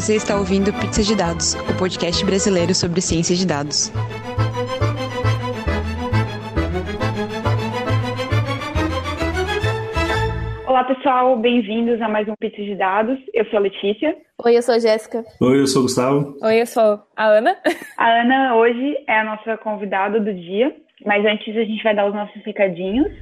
Você está ouvindo Pizza de Dados, o podcast brasileiro sobre ciência de dados. Olá, pessoal, bem-vindos a mais um Pizza de Dados. Eu sou a Letícia. Oi, eu sou a Jéssica. Oi, eu sou o Gustavo. Oi, eu sou a Ana. A Ana hoje é a nossa convidada do dia, mas antes a gente vai dar os nossos recadinhos.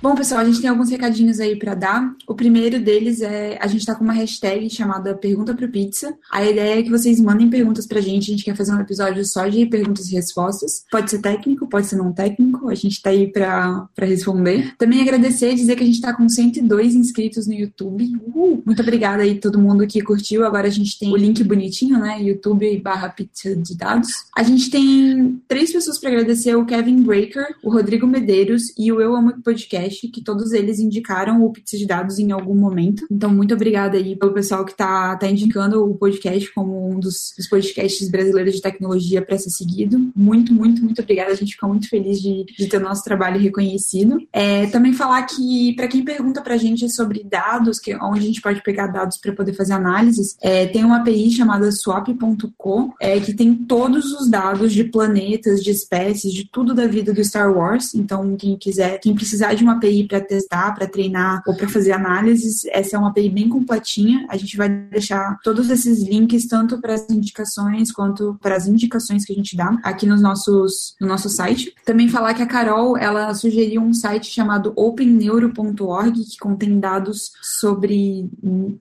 Bom, pessoal, a gente tem alguns recadinhos aí para dar. O primeiro deles é a gente tá com uma hashtag chamada Pergunta pro Pizza. A ideia é que vocês mandem perguntas pra gente. A gente quer fazer um episódio só de perguntas e respostas. Pode ser técnico, pode ser não técnico. A gente tá aí pra, pra responder. Também agradecer e dizer que a gente tá com 102 inscritos no YouTube. Uhul. Muito obrigada aí todo mundo que curtiu. Agora a gente tem o link bonitinho, né? YouTube barra pizza de dados. A gente tem três pessoas para agradecer: o Kevin Breaker, o Rodrigo Medeiros e o Eu Amo Podcast que todos eles indicaram o Pizza de Dados em algum momento. Então, muito obrigada aí pelo pessoal que tá, tá indicando o podcast como um dos, dos podcasts brasileiros de tecnologia para ser seguido. Muito, muito, muito obrigada. A gente fica muito feliz de, de ter o nosso trabalho reconhecido. É, também falar que, para quem pergunta pra gente sobre dados, que, onde a gente pode pegar dados para poder fazer análises, é, tem uma API chamada swap.co, é, que tem todos os dados de planetas, de espécies, de tudo da vida do Star Wars. Então, quem quiser, quem precisar de uma API para testar, para treinar ou para fazer análises, essa é uma API bem completinha. A gente vai deixar todos esses links, tanto para as indicações quanto para as indicações que a gente dá aqui nos nossos, no nosso site. Também falar que a Carol, ela sugeriu um site chamado openneuro.org, que contém dados sobre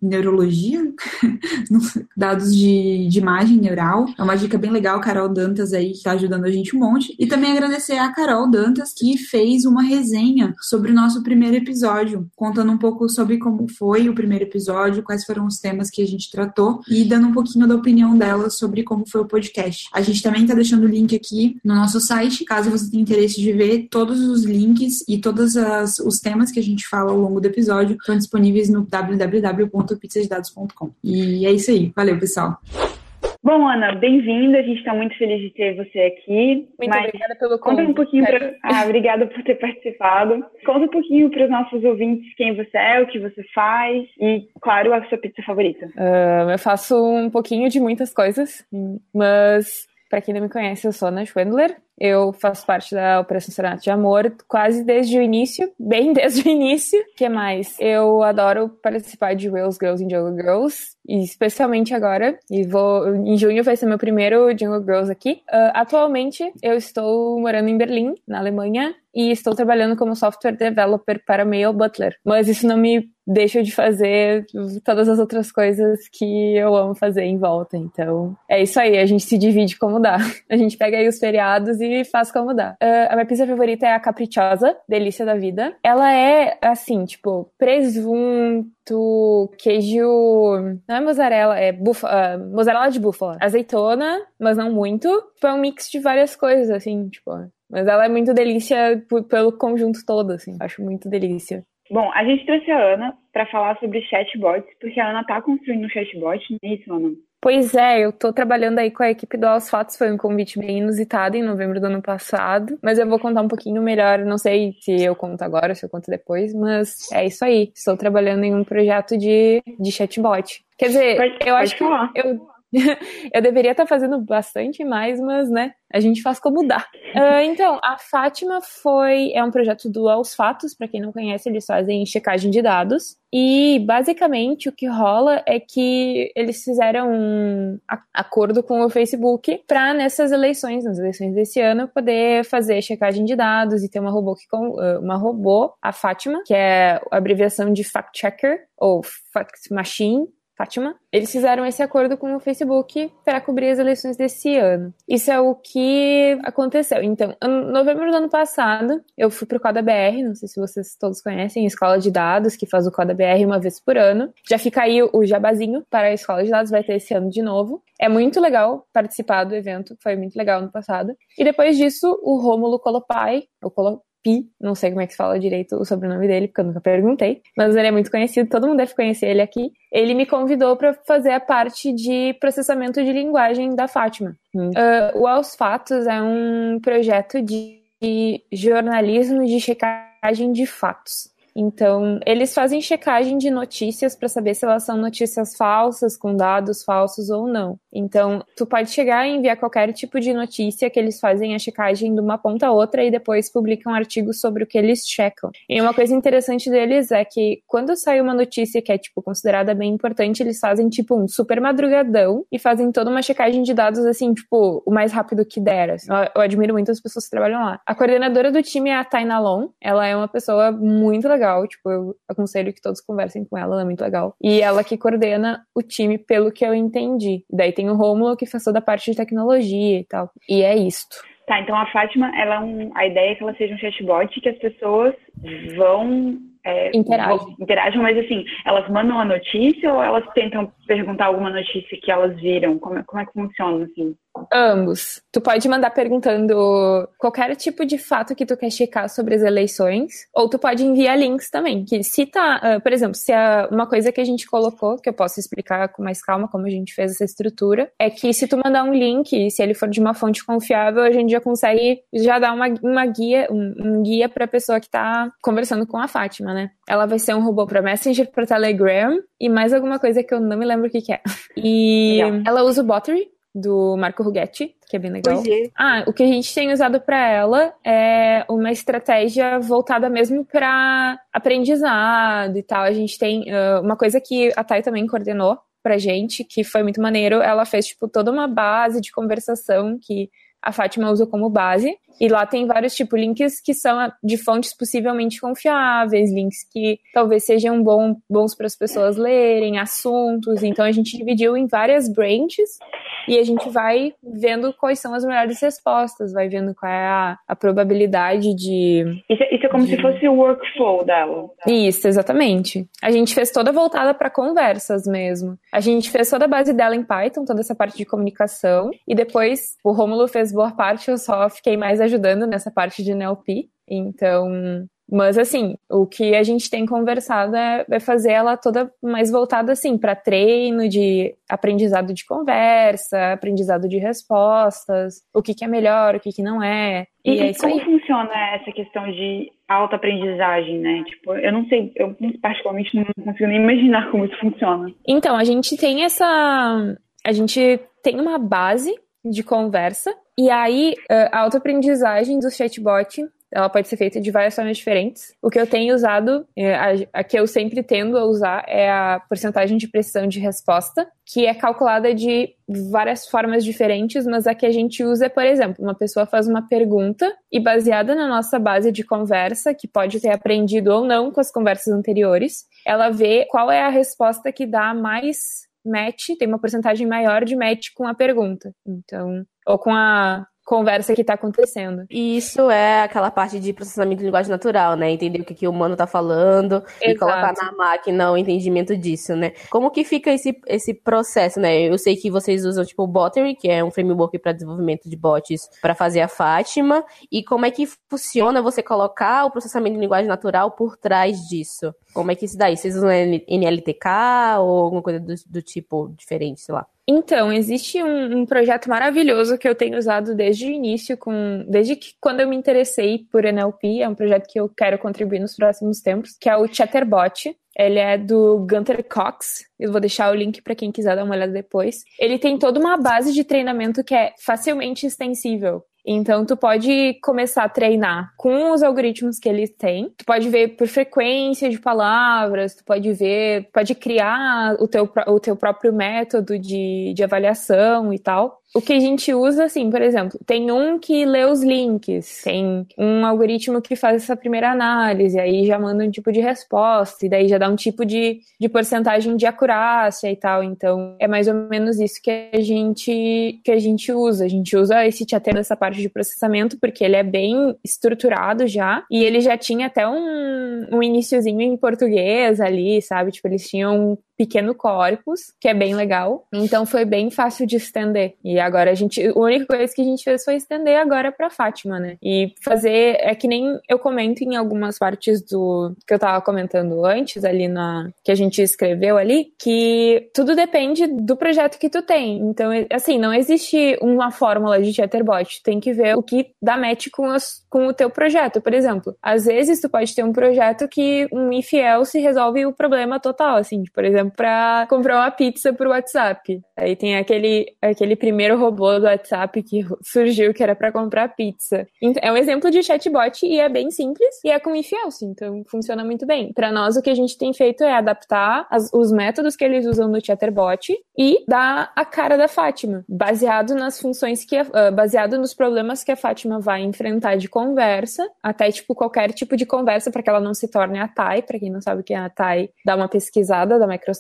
neurologia, dados de, de imagem neural. É uma dica bem legal, Carol Dantas aí, que está ajudando a gente um monte. E também agradecer a Carol Dantas, que fez uma resenha sobre o nosso primeiro episódio, contando um pouco sobre como foi o primeiro episódio, quais foram os temas que a gente tratou e dando um pouquinho da opinião dela sobre como foi o podcast. A gente também está deixando o link aqui no nosso site, caso você tenha interesse de ver todos os links e todos as, os temas que a gente fala ao longo do episódio estão disponíveis no www.pizzadedados.com. E é isso aí. Valeu, pessoal. Bom, Ana, bem-vinda. A gente está muito feliz de ter você aqui. Muito obrigada pelo convite. Conta um pouquinho pra... ah, obrigada por ter participado. Conta um pouquinho para os nossos ouvintes quem você é, o que você faz e, claro, a sua pizza favorita. Uh, eu faço um pouquinho de muitas coisas, mas para quem não me conhece, eu sou Ana Schwendler. Eu faço parte da Operação Serenato de Amor quase desde o início, bem desde o início. O que mais? Eu adoro participar de Wales Girls and Jungle Girls, especialmente agora. E vou em junho vai ser meu primeiro Jungle Girls aqui. Uh, atualmente eu estou morando em Berlim, na Alemanha, e estou trabalhando como software developer para Mail Butler. Mas isso não me deixa de fazer todas as outras coisas que eu amo fazer em volta. Então, é isso aí, a gente se divide como dá. A gente pega aí os feriados e faz como dá. Uh, a minha pizza favorita é a caprichosa, delícia da vida. Ela é, assim, tipo, presunto, queijo... Não é mozzarella, é uh, mozzarella de búfala. Azeitona, mas não muito. Tipo, é um mix de várias coisas, assim, tipo... Mas ela é muito delícia pelo conjunto todo, assim. Acho muito delícia. Bom, a gente trouxe a Ana para falar sobre chatbots, porque a Ana está construindo um chatbot, não é isso, Ana? Pois é, eu estou trabalhando aí com a equipe do Aos Fatos, foi um convite bem inusitado em novembro do ano passado, mas eu vou contar um pouquinho melhor, não sei se eu conto agora, se eu conto depois, mas é isso aí, estou trabalhando em um projeto de, de chatbot. Quer dizer, pode, eu pode acho falar. que eu, eu deveria estar fazendo bastante mais, mas, né, a gente faz como dá. Uh, então, a Fátima foi é um projeto do Aos Fatos, para quem não conhece, eles fazem checagem de dados. E basicamente o que rola é que eles fizeram um acordo com o Facebook para nessas eleições, nas eleições desse ano, poder fazer checagem de dados e ter uma robô que com uma robô, a Fátima, que é a abreviação de fact checker ou fact machine Fátima, eles fizeram esse acordo com o Facebook para cobrir as eleições desse ano. Isso é o que aconteceu. Então, em novembro do ano passado, eu fui para o Coda BR, não sei se vocês todos conhecem, escola de dados, que faz o Coda BR uma vez por ano. Já fica aí o jabazinho para a escola de dados, vai ter esse ano de novo. É muito legal participar do evento, foi muito legal no passado. E depois disso, o Rômulo Colopai, o Colo Pi, não sei como é que se fala direito o sobrenome dele, porque eu nunca perguntei, mas ele é muito conhecido, todo mundo deve conhecer ele aqui. Ele me convidou para fazer a parte de processamento de linguagem da Fátima. Hum. Uh, o Aos Fatos é um projeto de jornalismo de checagem de fatos. Então, eles fazem checagem de notícias para saber se elas são notícias falsas, com dados falsos ou não. Então, tu pode chegar e enviar qualquer tipo de notícia que eles fazem a checagem de uma ponta a outra e depois publicam artigos sobre o que eles checam. E uma coisa interessante deles é que quando sai uma notícia que é tipo considerada bem importante, eles fazem tipo um super madrugadão e fazem toda uma checagem de dados assim, tipo, o mais rápido que der. Assim. Eu, eu, admiro muito as pessoas que trabalham lá. A coordenadora do time é a Taina Long. Ela é uma pessoa muito legal, tipo, eu aconselho que todos conversem com ela, ela é muito legal. E ela que coordena o time, pelo que eu entendi. daí tem o Romulo que faz toda a parte de tecnologia e tal. E é isto. Tá, então a Fátima, ela é um, a ideia é que ela seja um chatbot que as pessoas vão é, interagem. interagem, mas assim, elas mandam a notícia ou elas tentam perguntar alguma notícia que elas viram? Como, é, como é que funciona, assim? Ambos. Tu pode mandar perguntando qualquer tipo de fato que tu quer checar sobre as eleições, ou tu pode enviar links também, que se tá, uh, por exemplo, se é uma coisa que a gente colocou, que eu posso explicar com mais calma como a gente fez essa estrutura, é que se tu mandar um link, se ele for de uma fonte confiável, a gente já consegue já dar uma, uma guia, um, um guia pra pessoa que tá conversando com a Fátima, né? Ela vai ser um robô para Messenger, para Telegram e mais alguma coisa que eu não me lembro o que, que é. E Legal. ela usa o Bottery, do Marco Ruggetti, que é bem legal. É. Ah, o que a gente tem usado para ela é uma estratégia voltada mesmo para aprendizado e tal. A gente tem uh, uma coisa que a Thay também coordenou pra gente, que foi muito maneiro. Ela fez, tipo, toda uma base de conversação que a Fátima usa como base. E lá tem vários tipo links que são de fontes possivelmente confiáveis, links que talvez sejam bom, bons para as pessoas lerem, assuntos. Então a gente dividiu em várias branches e a gente vai vendo quais são as melhores respostas, vai vendo qual é a, a probabilidade de. Isso, é, isso é como de... se fosse o workflow dela. Isso, exatamente. A gente fez toda voltada para conversas mesmo. A gente fez toda a base dela em Python, toda essa parte de comunicação, e depois o Rômulo fez boa parte, eu só fiquei mais ajudando nessa parte de NLP. Então, mas, assim, o que a gente tem conversado é, é fazer ela toda mais voltada, assim, para treino de aprendizado de conversa, aprendizado de respostas, o que, que é melhor, o que, que não é. E, e é como aí. funciona essa questão de autoaprendizagem, né? Tipo, eu não sei, eu particularmente não consigo nem imaginar como isso funciona. Então, a gente tem essa. A gente tem uma base de conversa, e aí a autoaprendizagem do chatbot ela pode ser feita de várias formas diferentes. O que eu tenho usado, é, a, a, que eu sempre tendo a usar, é a porcentagem de precisão de resposta, que é calculada de várias formas diferentes, mas a que a gente usa é, por exemplo, uma pessoa faz uma pergunta e baseada na nossa base de conversa, que pode ter aprendido ou não com as conversas anteriores, ela vê qual é a resposta que dá mais match, tem uma porcentagem maior de match com a pergunta. Então, ou com a conversa que está acontecendo. E isso é aquela parte de processamento de linguagem natural, né? Entender o que, que o humano está falando Exato. e colocar na máquina o entendimento disso, né? Como que fica esse, esse processo, né? Eu sei que vocês usam, tipo, o Bottery, que é um framework para desenvolvimento de bots para fazer a Fátima, e como é que funciona você colocar o processamento de linguagem natural por trás disso? Como é que isso daí? Vocês usam NLTK ou alguma coisa do, do tipo diferente, sei lá? Então, existe um, um, projeto maravilhoso que eu tenho usado desde o início, com, desde que quando eu me interessei por NLP, é um projeto que eu quero contribuir nos próximos tempos, que é o Chatterbot. Ele é do Gunter Cox. Eu vou deixar o link para quem quiser dar uma olhada depois. Ele tem toda uma base de treinamento que é facilmente extensível. Então, tu pode começar a treinar com os algoritmos que eles têm. Tu pode ver por frequência de palavras, tu pode ver, pode criar o teu, o teu próprio método de, de avaliação e tal o que a gente usa, assim, por exemplo, tem um que lê os links, tem um algoritmo que faz essa primeira análise, aí já manda um tipo de resposta, e daí já dá um tipo de, de porcentagem de acurácia e tal. Então, é mais ou menos isso que a gente, que a gente usa. A gente usa esse chatter dessa parte de processamento, porque ele é bem estruturado já, e ele já tinha até um, um iniciozinho em português ali, sabe? Tipo, eles tinham pequeno corpus, que é bem legal. Então foi bem fácil de estender. E agora a gente, a única coisa que a gente fez foi estender agora para Fátima, né? E fazer é que nem eu comento em algumas partes do que eu tava comentando antes ali na que a gente escreveu ali, que tudo depende do projeto que tu tem. Então, assim, não existe uma fórmula de chatterbot, tem que ver o que dá match com os, com o teu projeto. Por exemplo, às vezes tu pode ter um projeto que um if else resolve o problema total, assim, por exemplo, para comprar uma pizza por WhatsApp. Aí tem aquele, aquele primeiro robô do WhatsApp que surgiu que era para comprar pizza. É um exemplo de chatbot e é bem simples e é com if else, então funciona muito bem. Para nós o que a gente tem feito é adaptar as, os métodos que eles usam no Chatterbot e dar a cara da Fátima, baseado nas funções que uh, baseado nos problemas que a Fátima vai enfrentar de conversa, até tipo qualquer tipo de conversa para que ela não se torne a Tai, para quem não sabe o que é a Tai, dá uma pesquisada da Microsoft,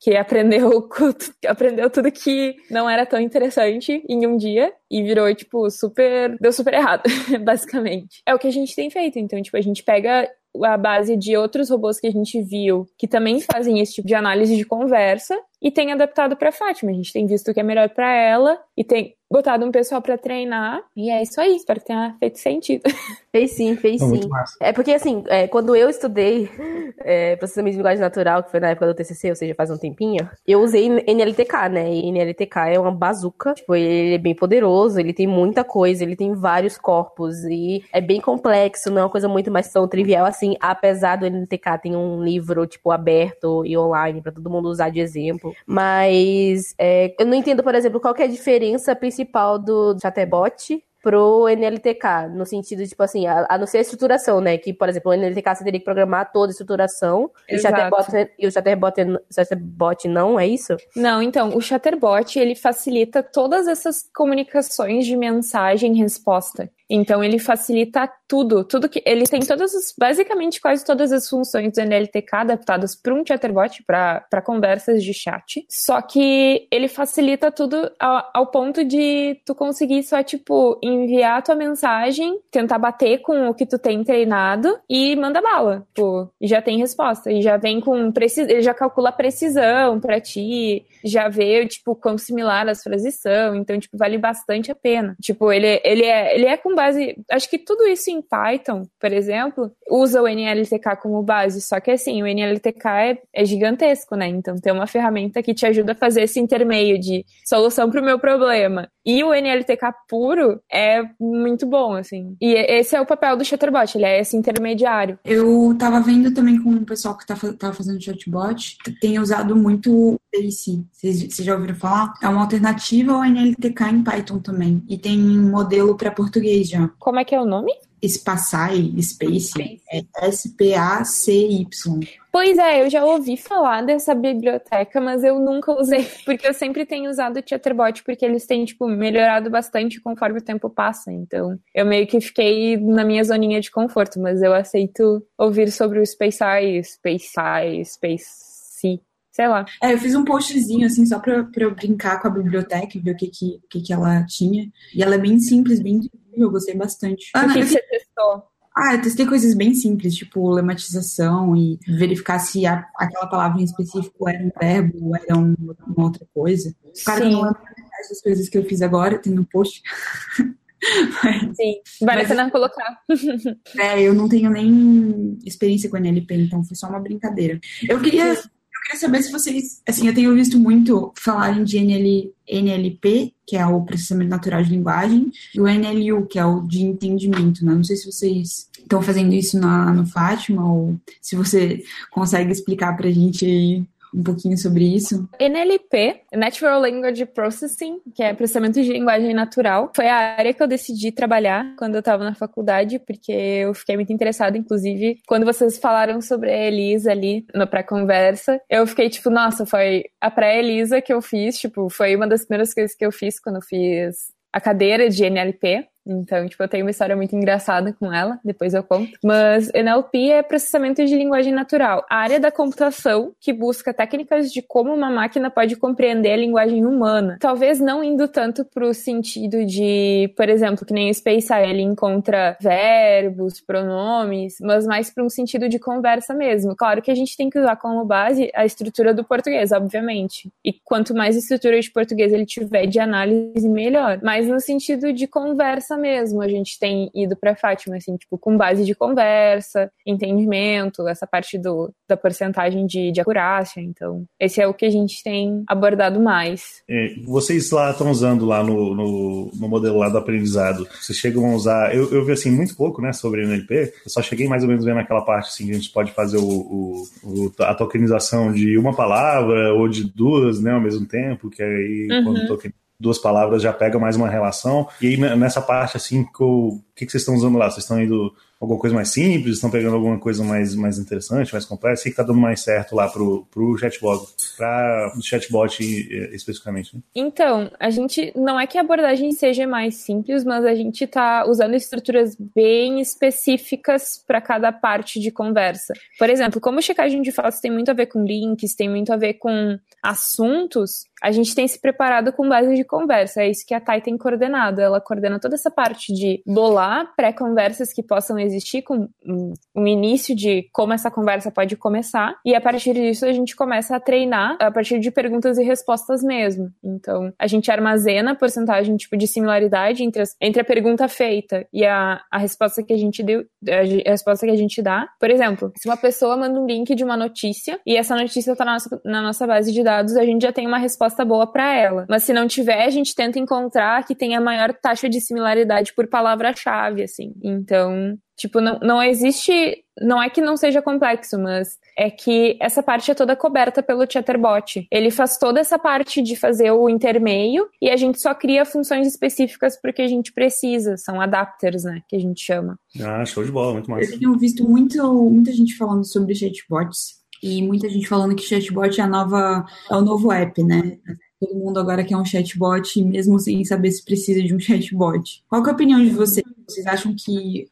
que aprendeu aprendeu tudo que não era tão interessante em um dia e virou, tipo, super. Deu super errado, basicamente. É o que a gente tem feito. Então, tipo, a gente pega a base de outros robôs que a gente viu que também fazem esse tipo de análise de conversa e tem adaptado para Fátima. A gente tem visto que é melhor para ela e tem botado um pessoal para treinar. E é isso aí, espero que tenha feito sentido. Fez sim, fez sim. É porque, assim, é, quando eu estudei é, processamento de linguagem natural, que foi na época do TCC, ou seja, faz um tempinho, eu usei NLTK, né? E NLTK é uma bazuca. Tipo, ele é bem poderoso, ele tem muita coisa, ele tem vários corpos e é bem complexo, não é uma coisa muito mais tão trivial assim, apesar do NLTK ter um livro, tipo, aberto e online para todo mundo usar de exemplo. Mas é, eu não entendo, por exemplo, qual é a diferença principal do chatbot pro NLTK, no sentido, tipo assim, a, a não ser a estruturação, né? Que, por exemplo, o NLTK você teria que programar toda a estruturação e o, Chatterbot, e o Chatterbot, Chatterbot não, é isso? Não, então, o Chatterbot, ele facilita todas essas comunicações de mensagem e resposta. Então ele facilita tudo, tudo que ele tem todas as, basicamente quase todas as funções do NLTK adaptadas para um chatbot, para conversas de chat. Só que ele facilita tudo ao, ao, ponto de tu conseguir só tipo enviar a tua mensagem, tentar bater com o que tu tem treinado e manda bala, tipo, já tem resposta e já vem com precisão, ele já calcula a precisão para ti, já vê tipo quão similar as frases são, então tipo vale bastante a pena. Tipo, ele ele é ele é com base. Acho que tudo isso em Python, por exemplo, usa o NLTK como base, só que assim, o NLTK é, é gigantesco, né? Então tem uma ferramenta que te ajuda a fazer esse intermeio de solução para o meu problema. E o NLTK puro é muito bom, assim. E esse é o papel do Chatterbot, ele é esse intermediário. Eu tava vendo também com o pessoal que tá, tava fazendo chatbot, tem usado muito Space. Vocês já ouviram falar? É uma alternativa ao NLTK em Python também. E tem modelo para português Como é que é o nome? Spacai, Space, é S-P-A-C-Y. Pois é, eu já ouvi falar dessa biblioteca, mas eu nunca usei, porque eu sempre tenho usado o Chatterbot, porque eles têm, tipo, melhorado bastante conforme o tempo passa, então eu meio que fiquei na minha zoninha de conforto, mas eu aceito ouvir sobre o Spacei, Spacei, Space sei lá. É, eu fiz um postzinho, assim, só pra, pra eu brincar com a biblioteca e ver o que, que, o que, que ela tinha. E ela é bem simples, bem eu gostei bastante. o que, que você testou? Ah, eu testei coisas bem simples, tipo lematização e verificar se a, aquela palavra em específico era um verbo ou era um, uma outra coisa. Cara, Sim. não lembro essas coisas que eu fiz agora, tem no post. Mas, Sim, vale a pena colocar. é, eu não tenho nem experiência com NLP, então foi só uma brincadeira. Eu queria queria saber se vocês, assim, eu tenho visto muito falarem de NL, NLP, que é o processamento natural de linguagem, e o NLU, que é o de entendimento, né? Não sei se vocês estão fazendo isso na, no Fátima, ou se você consegue explicar pra gente aí um pouquinho sobre isso? NLP, Natural Language Processing, que é processamento de linguagem natural, foi a área que eu decidi trabalhar quando eu estava na faculdade, porque eu fiquei muito interessada, inclusive, quando vocês falaram sobre a Elisa ali na pré-conversa, eu fiquei tipo, nossa, foi a pré-Elisa que eu fiz, tipo, foi uma das primeiras coisas que eu fiz quando eu fiz a cadeira de NLP. Então, tipo, eu tenho uma história muito engraçada com ela, depois eu conto. Mas NLP é processamento de linguagem natural, a área da computação que busca técnicas de como uma máquina pode compreender a linguagem humana. Talvez não indo tanto pro sentido de, por exemplo, que nem o Space ele encontra verbos, pronomes, mas mais para um sentido de conversa mesmo. Claro que a gente tem que usar como base a estrutura do português, obviamente. E quanto mais estrutura de português ele tiver de análise, melhor. Mas no sentido de conversa conversa mesmo. A gente tem ido para Fátima, assim, tipo, com base de conversa, entendimento, essa parte do, da porcentagem de, de acurácia. Então, esse é o que a gente tem abordado mais. É, vocês lá estão usando lá no, no, no, modelo lá do aprendizado, vocês chegam a usar, eu, eu vi assim muito pouco, né, sobre NLP, eu só cheguei mais ou menos vendo aquela parte assim que a gente pode fazer o, o, a tokenização de uma palavra ou de duas, né, ao mesmo tempo, que aí uhum. quando token duas palavras já pega mais uma relação. E aí, nessa parte, assim, o que, que vocês estão usando lá? Vocês estão indo alguma coisa mais simples? Estão pegando alguma coisa mais, mais interessante, mais complexa? O que está dando mais certo lá pro, pro chatbot, para o chatbot eh, especificamente? Né? Então, a gente não é que a abordagem seja mais simples, mas a gente está usando estruturas bem específicas para cada parte de conversa. Por exemplo, como checagem de fatos tem muito a ver com links, tem muito a ver com assuntos, a gente tem se preparado com base de conversa. É isso que a Thay tem coordenado. Ela coordena toda essa parte de bolar pré-conversas que possam existir com um início de como essa conversa pode começar. E a partir disso a gente começa a treinar a partir de perguntas e respostas mesmo. Então, a gente armazena a porcentagem tipo de similaridade entre, as, entre a pergunta feita e a, a resposta que a gente deu, a resposta que a gente dá. Por exemplo, se uma pessoa manda um link de uma notícia e essa notícia está na nossa, na nossa base de dados, a gente já tem uma resposta boa para ela. Mas se não tiver, a gente tenta encontrar que tenha a maior taxa de similaridade por palavra-chave, assim. Então, Tipo, não, não existe. Não é que não seja complexo, mas é que essa parte é toda coberta pelo Chatterbot. Ele faz toda essa parte de fazer o intermeio e a gente só cria funções específicas porque a gente precisa. São adapters, né? Que a gente chama. Ah, show de bola, muito mais. Eu tenho visto muito, muita gente falando sobre chatbots e muita gente falando que chatbot é a nova, é o novo app, né? Todo mundo agora quer um chatbot, mesmo sem saber se precisa de um chatbot. Qual é a opinião de vocês? Vocês acham que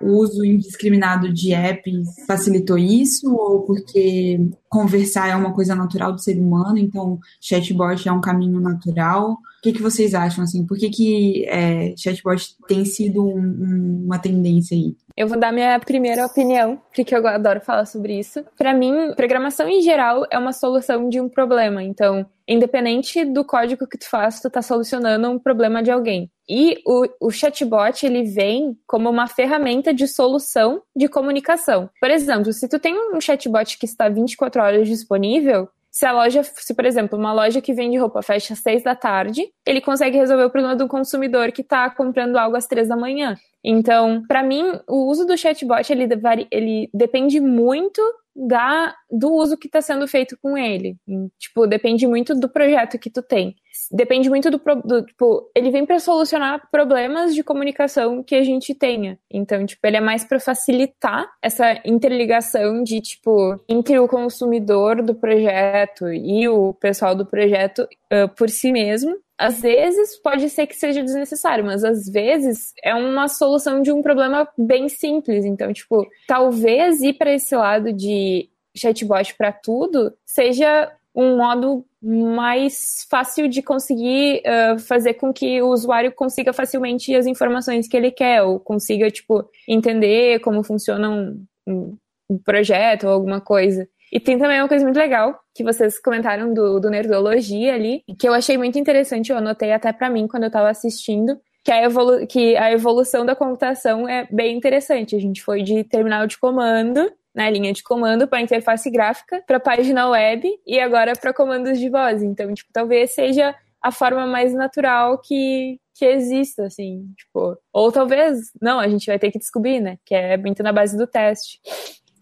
o uso indiscriminado de apps facilitou isso? Ou porque conversar é uma coisa natural do ser humano, então chatbot é um caminho natural? O que, que vocês acham, assim? Por que, que é, chatbot tem sido um, um, uma tendência aí? Eu vou dar minha primeira opinião, porque eu adoro falar sobre isso. Para mim, programação em geral é uma solução de um problema. Então, independente do código que tu faz, tu tá solucionando um problema de alguém. E o, o chatbot, ele vem como uma ferramenta de solução de comunicação. Por exemplo, se tu tem um chatbot que está 24 horas disponível, se a loja, se por exemplo, uma loja que vende roupa fecha às seis da tarde, ele consegue resolver o problema do consumidor que está comprando algo às três da manhã. Então, para mim, o uso do chatbot ele, ele depende muito da, do uso que está sendo feito com ele. Tipo, depende muito do projeto que tu tem. Depende muito do, do tipo, ele vem para solucionar problemas de comunicação que a gente tenha. Então, tipo, ele é mais para facilitar essa interligação de tipo entre o consumidor do projeto e o pessoal do projeto uh, por si mesmo às vezes pode ser que seja desnecessário, mas às vezes é uma solução de um problema bem simples. Então, tipo, talvez ir para esse lado de chatbot para tudo seja um modo mais fácil de conseguir uh, fazer com que o usuário consiga facilmente as informações que ele quer, ou consiga, tipo, entender como funciona um, um projeto ou alguma coisa. E tem também uma coisa muito legal que vocês comentaram do, do Nerdologia ali, que eu achei muito interessante, eu anotei até para mim quando eu tava assistindo, que a, evolu que a evolução da computação é bem interessante. A gente foi de terminal de comando, na né, linha de comando, para interface gráfica, para página web e agora para comandos de voz. Então, tipo, talvez seja a forma mais natural que, que exista, assim, tipo, ou talvez, não, a gente vai ter que descobrir, né, que é muito na base do teste.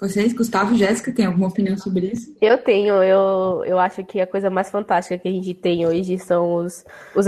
Vocês, Gustavo, Jéssica, tem alguma opinião sobre isso? Eu tenho, eu, eu acho que a coisa mais fantástica que a gente tem hoje são os, os,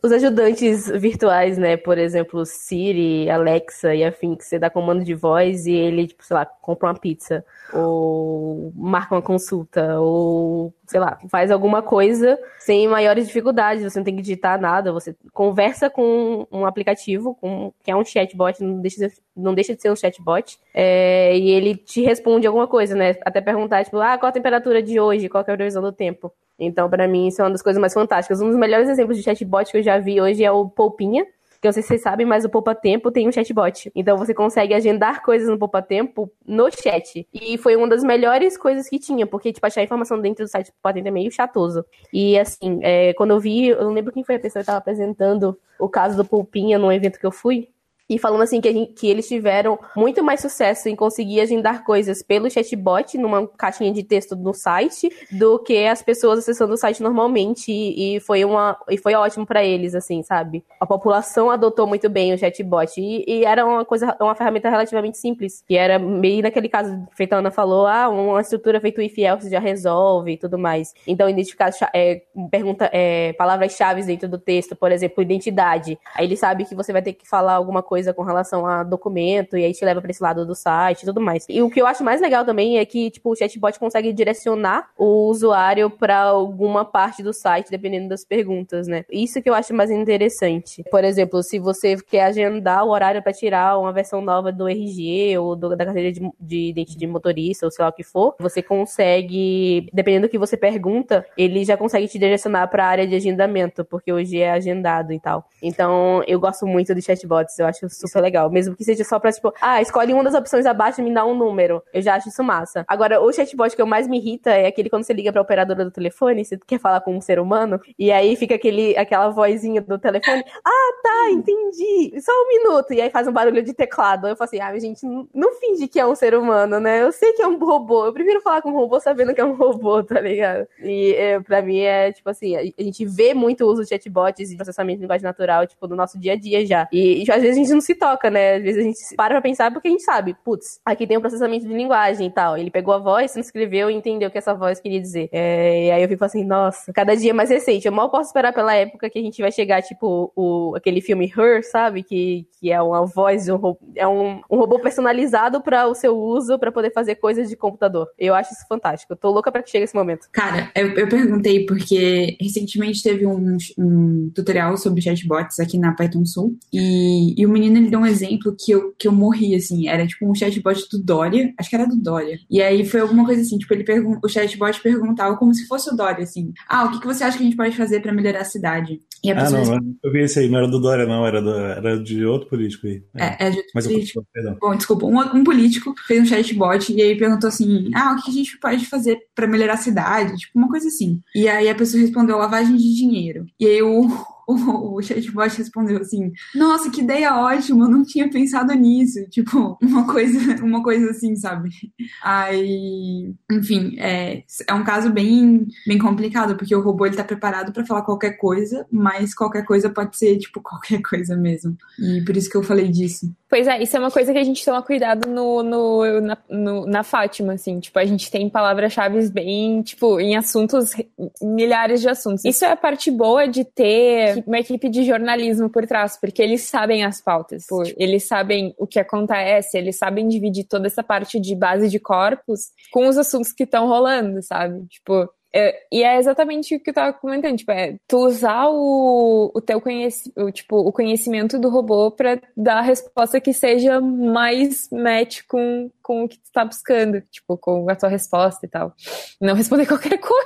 os ajudantes virtuais, né? Por exemplo, Siri, Alexa e afim, que você dá comando de voz e ele, tipo, sei lá, compra uma pizza, ou marca uma consulta, ou sei lá, faz alguma coisa sem maiores dificuldades, você não tem que digitar nada, você conversa com um aplicativo, com, que é um chatbot, não deixa de, não deixa de ser um chatbot, é, e ele te responde alguma coisa, né? Até perguntar, tipo, ah, qual a temperatura de hoje, qual é a previsão do tempo. Então, para mim, isso é uma das coisas mais fantásticas. Um dos melhores exemplos de chatbot que eu já vi hoje é o Poupinha, Que eu não sei se vocês sabem, mas o Poupa Tempo tem um chatbot. Então você consegue agendar coisas no Poupa Tempo no chat. E foi uma das melhores coisas que tinha, porque, tipo, achar informação dentro do site do Poupa Tempo é meio chatoso. E, assim, é, quando eu vi, eu não lembro quem foi a pessoa que estava apresentando o caso do Pulpinha num evento que eu fui. E falando assim que, gente, que, eles tiveram muito mais sucesso em conseguir agendar coisas pelo chatbot, numa caixinha de texto no site, do que as pessoas acessando o site normalmente. E, e foi, uma, e foi ótimo para eles, assim, sabe? A população adotou muito bem o chatbot. E, e, era uma coisa, uma ferramenta relativamente simples. Que era meio naquele caso que a Ana falou, ah, uma estrutura feita if else já resolve e tudo mais. Então, identificar é, pergunta, é, palavras-chave dentro do texto, por exemplo, identidade. Aí ele sabe que você vai ter que falar alguma coisa coisa com relação a documento, e aí te leva para esse lado do site e tudo mais. E o que eu acho mais legal também é que, tipo, o chatbot consegue direcionar o usuário para alguma parte do site, dependendo das perguntas, né? Isso que eu acho mais interessante. Por exemplo, se você quer agendar o horário para tirar uma versão nova do RG ou do, da carteira de, de identidade de motorista, ou sei lá o que for, você consegue, dependendo do que você pergunta, ele já consegue te direcionar para a área de agendamento, porque hoje é agendado e tal. Então, eu gosto muito de chatbots, eu acho acho super legal. Mesmo que seja só pra, tipo, ah, escolhe uma das opções abaixo e me dá um número. Eu já acho isso massa. Agora, o chatbot que eu mais me irrita é aquele quando você liga pra operadora do telefone, você quer falar com um ser humano, e aí fica aquele, aquela vozinha do telefone. Ah, tá, entendi. Só um minuto. E aí faz um barulho de teclado. Eu falo assim, ah, gente, não, finge que é um ser humano, né? Eu sei que é um robô. Eu prefiro falar com um robô sabendo que é um robô, tá ligado? E é, pra mim é, tipo assim, a gente vê muito o uso de chatbots e processamento de linguagem natural, tipo, no nosso dia a dia já. E, e às vezes a gente não se toca, né? Às vezes a gente para pra pensar porque a gente sabe, putz, aqui tem um processamento de linguagem e tal. Ele pegou a voz, transcreveu e entendeu o que essa voz queria dizer. É, e aí eu fico assim, nossa, cada dia mais recente. Eu mal posso esperar pela época que a gente vai chegar, tipo, o, aquele filme Her, sabe? Que, que é uma voz um é um, um robô personalizado para o seu uso, para poder fazer coisas de computador. Eu acho isso fantástico. Eu tô louca pra que chegue esse momento. Cara, eu, eu perguntei porque recentemente teve um, um tutorial sobre chatbots aqui na Python Sul e, e o menino menina ele deu um exemplo que eu, que eu morri, assim. Era tipo um chatbot do Dória. Acho que era do Dória. E aí foi alguma coisa assim, tipo, ele pergun o chatbot perguntava como se fosse o Dória, assim. Ah, o que, que você acha que a gente pode fazer para melhorar a cidade? E a ah, não, responde... eu vi esse aí, não era do Dória, não, era, do, era de outro político aí. É, é, de outro Mas político. Eu, perdão. Bom, desculpa, um, um, político fez um chatbot e aí perguntou assim: ah, o que a gente pode fazer para melhorar a cidade? Tipo, uma coisa assim. E aí a pessoa respondeu lavagem de dinheiro. E aí o o, o chatbot respondeu assim: Nossa, que ideia ótima, eu não tinha pensado nisso. Tipo, uma coisa, uma coisa assim, sabe? Aí, enfim, é, é um caso bem, bem complicado, porque o robô ele tá preparado para falar qualquer coisa, mas qualquer coisa pode ser, tipo, qualquer coisa mesmo. E por isso que eu falei disso. Pois é, isso é uma coisa que a gente toma cuidado no, no, na, no, na Fátima, assim. Tipo, a gente tem palavras-chave bem, tipo, em assuntos, milhares de assuntos. Isso é a parte boa de ter uma equipe de jornalismo por trás, porque eles sabem as pautas, eles sabem o que acontece, eles sabem dividir toda essa parte de base de corpos com os assuntos que estão rolando, sabe? Tipo, é, e é exatamente o que eu tava comentando, tipo, é tu usar o, o teu conhecimento, tipo, o conhecimento do robô para dar a resposta que seja mais match com, com o que tu tá buscando, tipo, com a tua resposta e tal. Não responder qualquer coisa.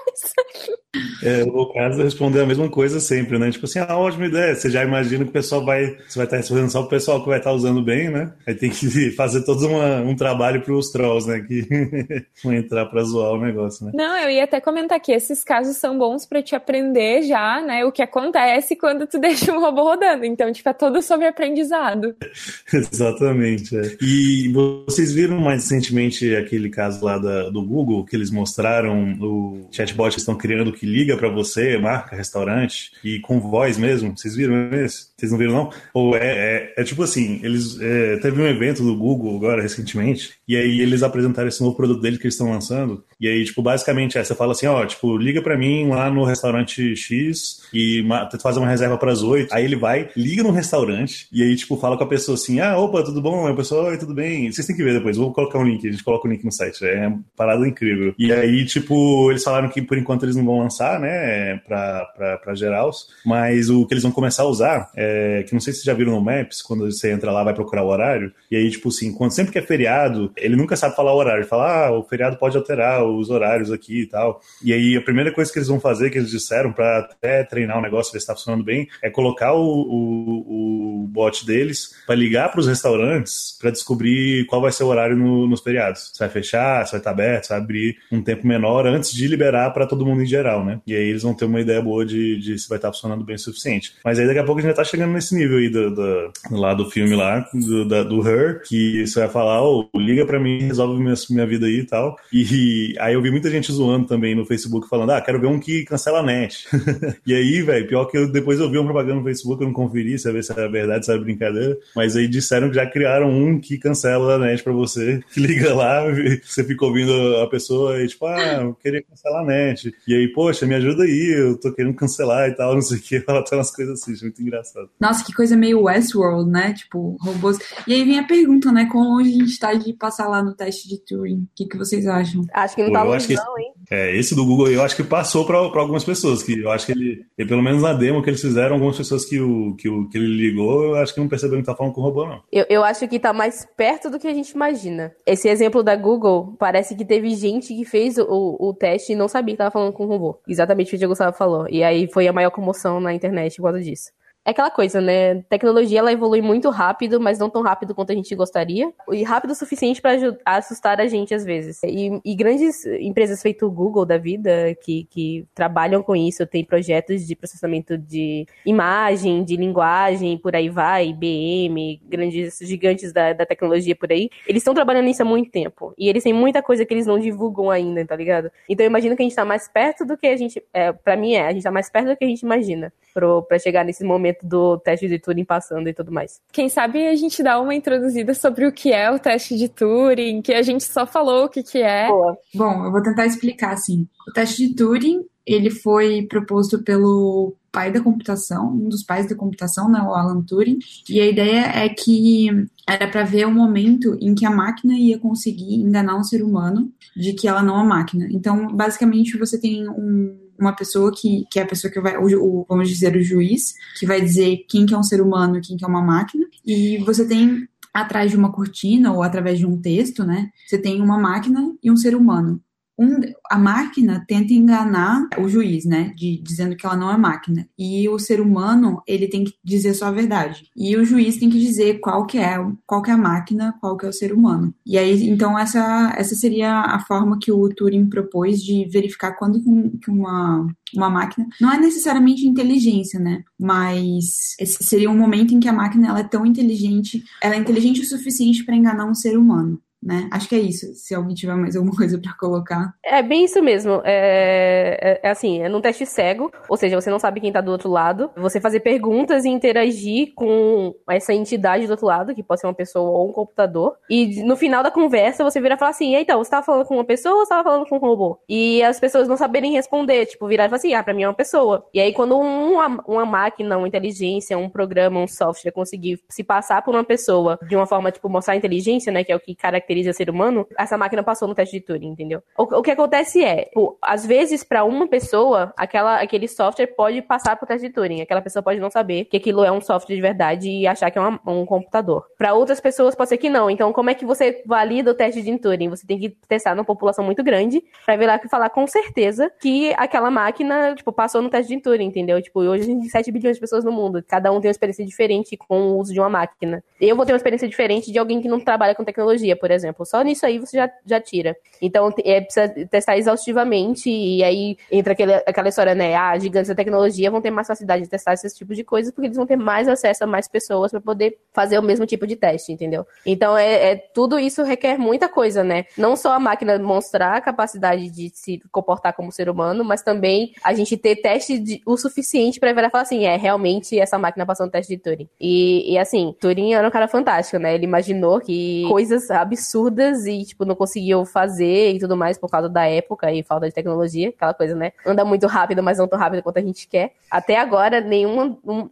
É, no caso, responder a mesma coisa sempre, né? Tipo assim, ah, ótima ideia. Você já imagina que o pessoal vai. Você vai estar respondendo só o pessoal que vai estar usando bem, né? Aí tem que fazer todo uma, um trabalho para os trolls, né? Que vão entrar para zoar o negócio, né? Não, eu ia até comentar que esses casos são bons para te aprender já, né, o que acontece quando tu deixa um robô rodando. Então, tipo, é todo sobre aprendizado. Exatamente. É. E vocês viram mais recentemente aquele caso lá da, do Google, que eles mostraram o chatbot que estão criando que liga para você, marca restaurante, e com voz mesmo? Vocês viram esse? Vocês não viram, não? Ou é, é, é tipo assim, eles é, teve um evento do Google agora recentemente, e aí eles apresentaram esse novo produto deles que eles estão lançando, e aí, tipo, basicamente é, você fala assim, ó, tipo, liga para mim lá no restaurante X e tenta fazer uma reserva para as oito. Aí ele vai, liga no restaurante e aí, tipo, fala com a pessoa assim: ah, opa, tudo bom? A pessoa, oi, tudo bem? Vocês têm que ver depois, vou colocar um link, a gente coloca o um link no site. É uma parada incrível. E aí, tipo, eles falaram que por enquanto eles não vão lançar, né, pra, pra, gerais, mas o que eles vão começar a usar, é, que não sei se vocês já viram no Maps, quando você entra lá, vai procurar o horário, e aí, tipo assim, quando sempre que é feriado, ele nunca sabe falar o horário. Ele fala, ah, o feriado pode alterar os horários aqui e tal. E E aí a primeira coisa que eles vão fazer, que eles disseram, para até treinar o negócio, ver se está funcionando bem, é colocar o, o, o bot deles para ligar para os restaurantes para descobrir qual vai ser o horário no, nos feriados. Se vai fechar, se vai estar tá aberto, se vai abrir um tempo menor antes de liberar para todo mundo em geral, né? E aí eles vão ter uma ideia boa de, de se vai estar tá funcionando bem o suficiente. Mas aí daqui a pouco a gente já tá chegando nesse nível aí do, do, lá do filme lá, do, da, do Her, que você vai falar, oh, liga para mim, resolve minha, minha vida aí e tal. E aí eu vi muita gente zoando também no Facebook falando, ah, quero ver um que cancela a net. e aí, velho, pior que eu, depois eu vi uma propaganda no Facebook, eu não conferi, saber se era verdade, se era brincadeira, mas aí disseram que já criaram um que cancela a net pra você, que liga lá, você fica ouvindo a pessoa e tipo, ah, eu queria cancelar a net. E aí, poxa, me ajuda aí, eu tô querendo cancelar e tal, não sei o que, ela tá umas coisas assim, muito engraçado. Nossa, que coisa meio Westworld, né? Tipo, robôs. E aí vem a pergunta, né? Quão longe a gente tá de passar lá no teste de Turing? O que, que vocês acham? Acho que não tá longe, não, hein? É, esse do Google eu acho que passou para algumas pessoas, que eu acho que ele, ele, pelo menos na demo que eles fizeram, algumas pessoas que, o, que, o, que ele ligou, eu acho que não perceberam que tá falando com o robô, não. Eu, eu acho que tá mais perto do que a gente imagina. Esse exemplo da Google, parece que teve gente que fez o, o teste e não sabia que tava falando com o robô. Exatamente o que o Gustavo falou. E aí foi a maior comoção na internet por causa disso. É aquela coisa, né? Tecnologia ela evolui muito rápido, mas não tão rápido quanto a gente gostaria. E rápido o suficiente para assustar a gente às vezes. E, e, grandes empresas feito o Google da vida, que, que trabalham com isso, tem projetos de processamento de imagem, de linguagem, por aí vai, IBM, grandes gigantes da, da tecnologia por aí. Eles estão trabalhando nisso há muito tempo. E eles têm muita coisa que eles não divulgam ainda, tá ligado? Então eu imagino que a gente tá mais perto do que a gente. É, para mim é, a gente tá mais perto do que a gente imagina para chegar nesse momento do teste de Turing passando e tudo mais. Quem sabe a gente dá uma introduzida sobre o que é o teste de Turing, que a gente só falou o que, que é. Boa. Bom, eu vou tentar explicar assim. O teste de Turing ele foi proposto pelo pai da computação, um dos pais da computação, né, o Alan Turing, e a ideia é que era para ver o momento em que a máquina ia conseguir enganar um ser humano de que ela não é máquina. Então, basicamente, você tem um uma pessoa que, que é a pessoa que vai, o, o, vamos dizer, o juiz, que vai dizer quem que é um ser humano e quem que é uma máquina, e você tem atrás de uma cortina ou através de um texto, né? Você tem uma máquina e um ser humano um, a máquina tenta enganar o juiz, né, de, dizendo que ela não é máquina. E o ser humano, ele tem que dizer só a verdade. E o juiz tem que dizer qual que é, qual que é a máquina, qual que é o ser humano. E aí, então, essa, essa seria a forma que o Turing propôs de verificar quando que uma, uma máquina não é necessariamente inteligência, né? Mas seria um momento em que a máquina ela é tão inteligente, ela é inteligente o suficiente para enganar um ser humano né? Acho que é isso. Se alguém tiver mais alguma coisa para colocar. É bem isso mesmo. É, é, é, assim, é num teste cego, ou seja, você não sabe quem tá do outro lado. Você fazer perguntas e interagir com essa entidade do outro lado, que pode ser uma pessoa ou um computador. E no final da conversa, você vira e fala assim: então, você tava falando com uma pessoa ou você tava falando com um robô? E as pessoas não saberem responder, tipo, virar e falar assim: ah, pra mim é uma pessoa. E aí, quando uma, uma máquina, uma inteligência, um programa, um software conseguir se passar por uma pessoa de uma forma, tipo, mostrar inteligência, né, que é o que caracteriza caracteriza ser humano, essa máquina passou no teste de Turing, entendeu? O, o que acontece é, tipo, às vezes, para uma pessoa, aquela, aquele software pode passar pro teste de Turing. Aquela pessoa pode não saber que aquilo é um software de verdade e achar que é uma, um computador. Para outras pessoas, pode ser que não. Então, como é que você valida o teste de Turing? Você tem que testar numa população muito grande pra ver lá que falar com certeza que aquela máquina, tipo, passou no teste de Turing, entendeu? Tipo, hoje a gente tem 7 bilhões de pessoas no mundo. Cada um tem uma experiência diferente com o uso de uma máquina. Eu vou ter uma experiência diferente de alguém que não trabalha com tecnologia, por exemplo exemplo. Só nisso aí você já, já tira. Então, é, precisa testar exaustivamente, e aí entra aquele, aquela história, né? Ah, gigantes da tecnologia vão ter mais facilidade de testar esse tipo de coisas, porque eles vão ter mais acesso a mais pessoas para poder fazer o mesmo tipo de teste, entendeu? Então, é, é, tudo isso requer muita coisa, né? Não só a máquina mostrar a capacidade de se comportar como ser humano, mas também a gente ter teste de, o suficiente para e falar assim, é, realmente essa máquina passou no teste de Turing. E, e assim, Turing era um cara fantástico, né? Ele imaginou que coisas absurdas absurdas e, tipo, não conseguiu fazer e tudo mais por causa da época e falta de tecnologia, aquela coisa, né? Anda muito rápido, mas não tão rápido quanto a gente quer. Até agora, nenhuma. Um,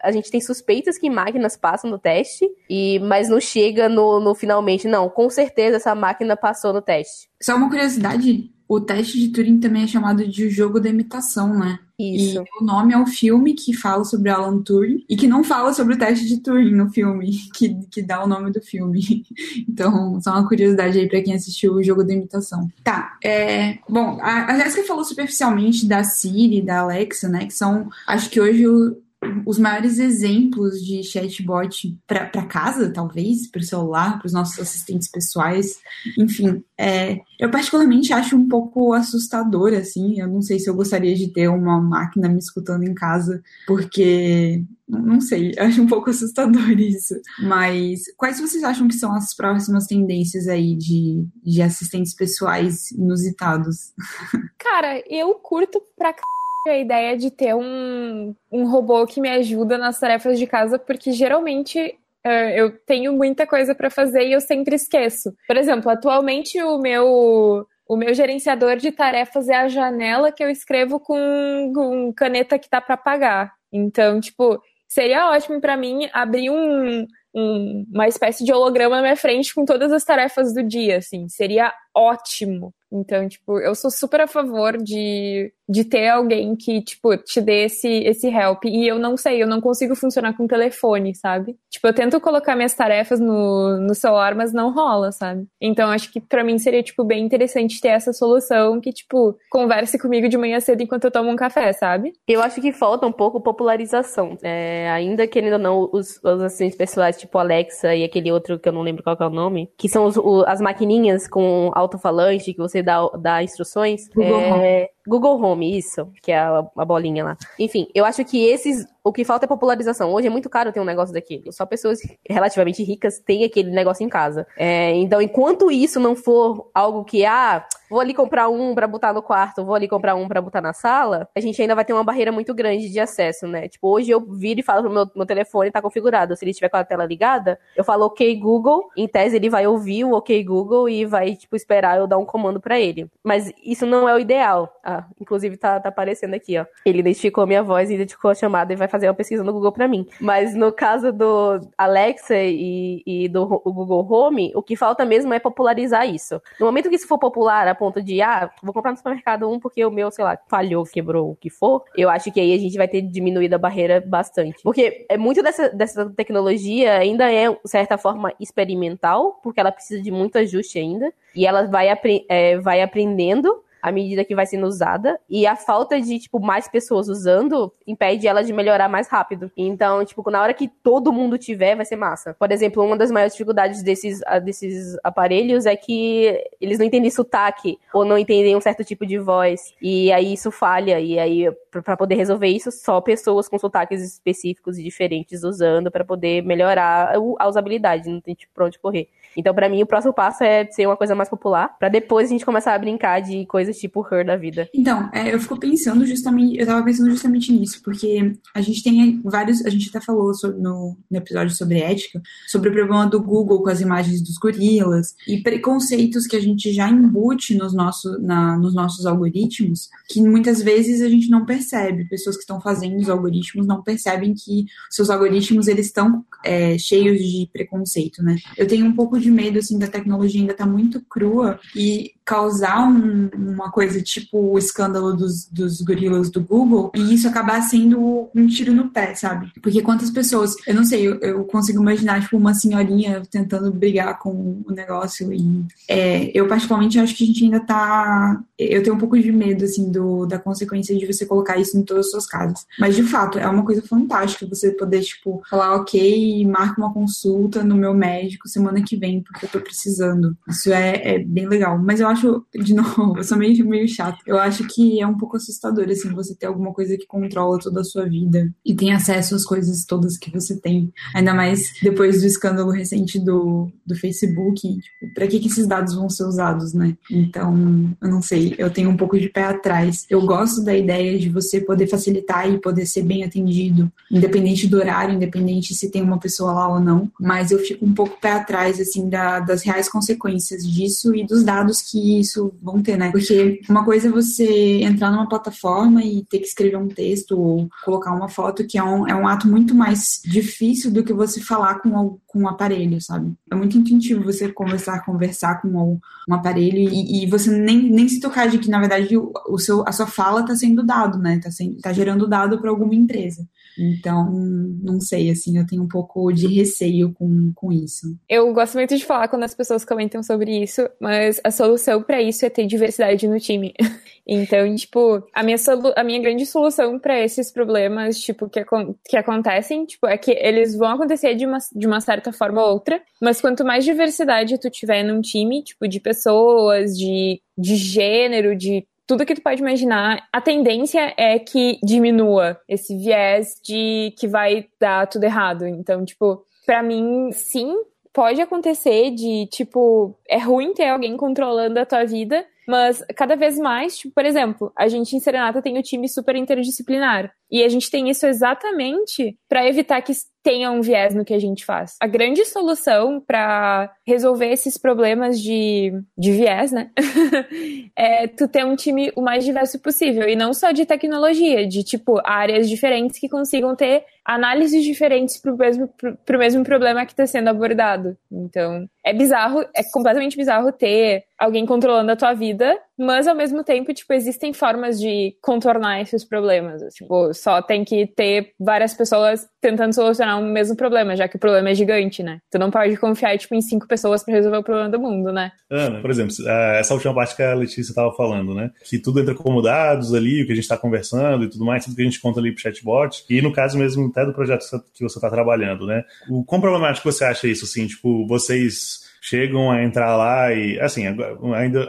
a gente tem suspeitas que máquinas passam no teste, e mas não chega no, no finalmente. Não, com certeza essa máquina passou no teste. Só uma curiosidade: o teste de Turing também é chamado de jogo da imitação, né? Isso. E o nome é o filme que fala sobre Alan Turing e que não fala sobre o teste de Turing no filme, que, que dá o nome do filme. Então, só uma curiosidade aí para quem assistiu o jogo da imitação. Tá, é, bom, a, a Jéssica falou superficialmente da Siri, da Alexa, né, que são, acho que hoje o, os maiores exemplos de chatbot para casa, talvez, para o celular, para os nossos assistentes pessoais. Enfim, é, eu particularmente acho um pouco assustador, assim. Eu não sei se eu gostaria de ter uma máquina me escutando em casa, porque não sei, acho um pouco assustador isso. Mas quais vocês acham que são as próximas tendências aí de, de assistentes pessoais inusitados? Cara, eu curto pra c a ideia de ter um, um robô que me ajuda nas tarefas de casa, porque geralmente uh, eu tenho muita coisa para fazer e eu sempre esqueço. Por exemplo, atualmente o meu o meu gerenciador de tarefas é a janela que eu escrevo com, com caneta que tá para apagar. Então, tipo, seria ótimo para mim abrir um, um, uma espécie de holograma na minha frente com todas as tarefas do dia, assim. Seria ótimo. Então, tipo, eu sou super a favor de, de ter alguém que, tipo, te dê esse, esse help. E eu não sei, eu não consigo funcionar com telefone, sabe? Tipo, eu tento colocar minhas tarefas no, no celular, mas não rola, sabe? Então, acho que para mim seria, tipo, bem interessante ter essa solução que, tipo, converse comigo de manhã cedo enquanto eu tomo um café, sabe? Eu acho que falta um pouco popularização. É, ainda querendo ou não, os, os assistentes pessoais, tipo Alexa e aquele outro que eu não lembro qual é o nome, que são os, o, as maquininhas com alto-falante que você dá, dá instruções. Google é, Home. Google Home, isso, que é a, a, bolinha lá. Enfim, eu acho que esses. O que falta é popularização. Hoje é muito caro ter um negócio daquele. Só pessoas relativamente ricas têm aquele negócio em casa. É, então, enquanto isso não for algo que, ah, vou ali comprar um para botar no quarto, vou ali comprar um para botar na sala, a gente ainda vai ter uma barreira muito grande de acesso, né? Tipo, hoje eu viro e falo pro meu, meu telefone, tá configurado. Se ele estiver com a tela ligada, eu falo OK Google, em tese ele vai ouvir o OK Google e vai, tipo, esperar eu dar um comando para ele. Mas isso não é o ideal. Ah, inclusive tá, tá aparecendo aqui, ó. Ele identificou minha voz, identificou a chamada e vai fazer uma pesquisa no Google para mim. Mas no caso do Alexa e, e do Google Home, o que falta mesmo é popularizar isso. No momento que isso for popular, ponto de, ah, vou comprar no supermercado um porque o meu, sei lá, falhou, quebrou, o que for, eu acho que aí a gente vai ter diminuído a barreira bastante. Porque é muito dessa, dessa tecnologia ainda é, de certa forma, experimental, porque ela precisa de muito ajuste ainda, e ela vai, é, vai aprendendo à medida que vai sendo usada. E a falta de, tipo, mais pessoas usando impede ela de melhorar mais rápido. Então, tipo, na hora que todo mundo tiver, vai ser massa. Por exemplo, uma das maiores dificuldades desses, desses aparelhos é que eles não entendem sotaque ou não entendem um certo tipo de voz. E aí isso falha. E aí, para poder resolver isso, só pessoas com sotaques específicos e diferentes usando para poder melhorar a usabilidade. Não tem, tipo, pra onde correr. Então, para mim, o próximo passo é ser uma coisa mais popular, para depois a gente começar a brincar de coisas tipo Her da vida. Então, é, eu fico pensando justamente, eu tava pensando justamente nisso, porque a gente tem vários, a gente até falou sobre, no, no episódio sobre ética, sobre o problema do Google com as imagens dos gorilas e preconceitos que a gente já embute nos, nosso, na, nos nossos algoritmos, que muitas vezes a gente não percebe. Pessoas que estão fazendo os algoritmos não percebem que seus algoritmos eles estão é, cheios de preconceito, né? Eu tenho um pouco de de medo, assim, da tecnologia ainda tá muito crua e causar um, uma coisa tipo o escândalo dos, dos gorilas do Google e isso acabar sendo um tiro no pé, sabe? Porque quantas pessoas, eu não sei, eu, eu consigo imaginar, tipo, uma senhorinha tentando brigar com o negócio e é, eu particularmente acho que a gente ainda tá, eu tenho um pouco de medo, assim, do, da consequência de você colocar isso em todas as suas casas. Mas, de fato, é uma coisa fantástica você poder, tipo, falar, ok, marca uma consulta no meu médico semana que vem, porque eu tô precisando. Isso é, é bem legal. Mas eu acho acho, de novo, eu sou meio, meio chato. Eu acho que é um pouco assustador, assim, você ter alguma coisa que controla toda a sua vida e tem acesso às coisas todas que você tem. Ainda mais depois do escândalo recente do, do Facebook. Tipo, pra que, que esses dados vão ser usados, né? Então, eu não sei, eu tenho um pouco de pé atrás. Eu gosto da ideia de você poder facilitar e poder ser bem atendido, independente do horário, independente se tem uma pessoa lá ou não. Mas eu fico um pouco pé atrás, assim, da, das reais consequências disso e dos dados que isso vão ter, né? Porque uma coisa é você entrar numa plataforma e ter que escrever um texto ou colocar uma foto, que é um, é um ato muito mais difícil do que você falar com, com um aparelho, sabe? É muito intuitivo você conversar, conversar com um, um aparelho e, e, você nem, nem se tocar de que, na verdade, o, o seu, a sua fala está sendo dado, né? Está tá gerando dado para alguma empresa. Então, não sei, assim, eu tenho um pouco de receio com, com isso. Eu gosto muito de falar quando as pessoas comentam sobre isso, mas a solução para isso é ter diversidade no time. Então, tipo, a minha, a minha grande solução para esses problemas, tipo, que, que acontecem, tipo, é que eles vão acontecer de uma, de uma certa forma ou outra, mas quanto mais diversidade tu tiver num time, tipo, de pessoas, de, de gênero, de tudo que tu pode imaginar, a tendência é que diminua esse viés de que vai dar tudo errado. Então, tipo, para mim, sim, pode acontecer de, tipo, é ruim ter alguém controlando a tua vida, mas cada vez mais, tipo, por exemplo, a gente em Serenata tem o time super interdisciplinar. E a gente tem isso exatamente para evitar que tenha um viés no que a gente faz. A grande solução para resolver esses problemas de, de viés, né? é tu ter um time o mais diverso possível. E não só de tecnologia, de tipo áreas diferentes que consigam ter análises diferentes pro mesmo, pro, pro mesmo problema que está sendo abordado. Então, é bizarro, é completamente bizarro ter alguém controlando a tua vida, mas ao mesmo tempo, tipo, existem formas de contornar esses problemas. Tipo, só tem que ter várias pessoas tentando solucionar o mesmo problema, já que o problema é gigante, né? Tu não pode confiar, tipo, em cinco pessoas para resolver o problema do mundo, né? Ana, por exemplo, é, essa última parte que a Letícia estava falando, né? Que tudo entra como dados ali, o que a gente está conversando e tudo mais, tudo que a gente conta ali pro chatbot. E no caso mesmo até do projeto que você está trabalhando, né? O quão problemático você acha isso, assim? Tipo, vocês chegam a entrar lá e, assim, ainda,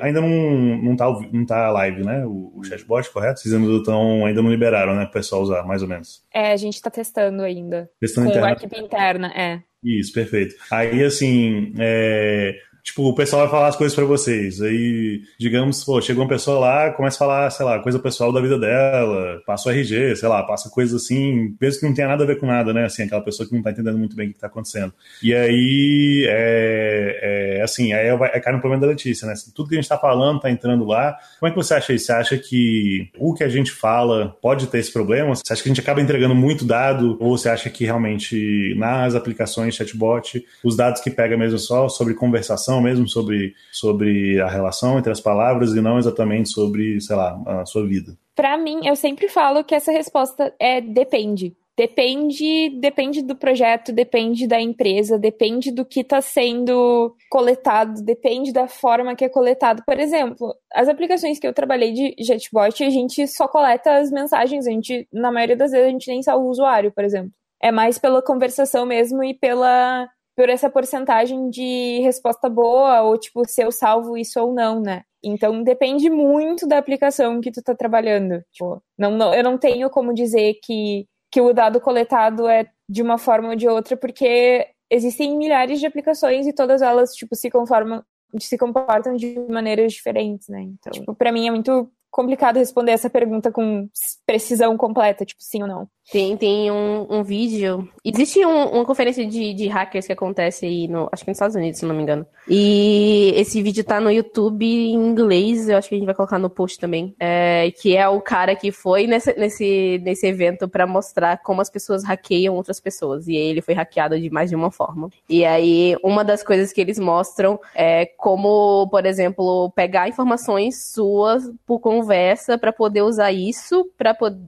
ainda não, não, tá, não tá live, né? O, o chatbot, correto? Vocês ainda, tão, ainda não liberaram, né? Para o pessoal usar, mais ou menos. É, a gente está testando ainda. Testando com interna. a equipe interna, é. Isso, perfeito. Aí, assim, é, Tipo, o pessoal vai falar as coisas para vocês. Aí, digamos, pô, chegou uma pessoa lá, começa a falar, sei lá, coisa pessoal da vida dela, passa o RG, sei lá, passa coisas assim, mesmo que não tenha nada a ver com nada, né? Assim, aquela pessoa que não tá entendendo muito bem o que tá acontecendo. E aí, é, é assim, aí vai, é cai no problema da Letícia, né? Assim, tudo que a gente tá falando tá entrando lá. Como é que você acha isso? Você acha que o que a gente fala pode ter esse problema? Você acha que a gente acaba entregando muito dado? Ou você acha que realmente nas aplicações chatbot, os dados que pega mesmo só sobre conversação mesmo sobre, sobre a relação entre as palavras e não exatamente sobre, sei lá, a sua vida? Para mim, eu sempre falo que essa resposta é depende. Depende, depende do projeto, depende da empresa, depende do que está sendo coletado, depende da forma que é coletado. Por exemplo, as aplicações que eu trabalhei de chatbot, a gente só coleta as mensagens, a gente, na maioria das vezes, a gente nem salva o usuário, por exemplo. É mais pela conversação mesmo e pela por essa porcentagem de resposta boa, ou tipo, se eu salvo isso ou não, né? Então depende muito da aplicação que tu tá trabalhando. Tipo, não, não, eu não tenho como dizer que, que o dado coletado é de uma forma ou de outra, porque existem milhares de aplicações e todas elas, tipo, se conformam, se comportam de maneiras diferentes, né? Então, tipo, pra mim é muito complicado responder essa pergunta com precisão completa, tipo, sim ou não. Tem, tem um, um vídeo. Existe um, uma conferência de, de hackers que acontece aí no. Acho que nos Estados Unidos, se não me engano. E esse vídeo tá no YouTube em inglês, eu acho que a gente vai colocar no post também. É, que é o cara que foi nesse, nesse, nesse evento para mostrar como as pessoas hackeiam outras pessoas. E ele foi hackeado de mais de uma forma. E aí, uma das coisas que eles mostram é como, por exemplo, pegar informações suas por conversa para poder usar isso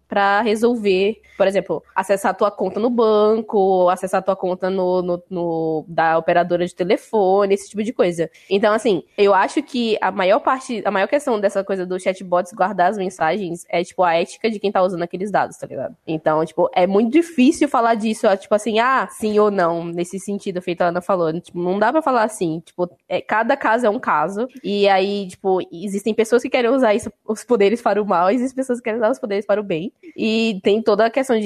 para resolver, por exemplo, acessar a tua conta no banco, acessar a tua conta no, no, no, da operadora de telefone, esse tipo de coisa. Então, assim, eu acho que a maior parte, a maior questão dessa coisa do chatbots guardar as mensagens é, tipo, a ética de quem tá usando aqueles dados, tá ligado? Então, tipo, é muito difícil falar disso, tipo assim, ah, sim ou não, nesse sentido, feito a Ana falou. Tipo, não dá pra falar assim, tipo, é, cada caso é um caso, e aí, tipo, existem pessoas que querem usar isso, os poderes para o mal, existem pessoas que querem usar os poderes para o bem, e tem toda a questão de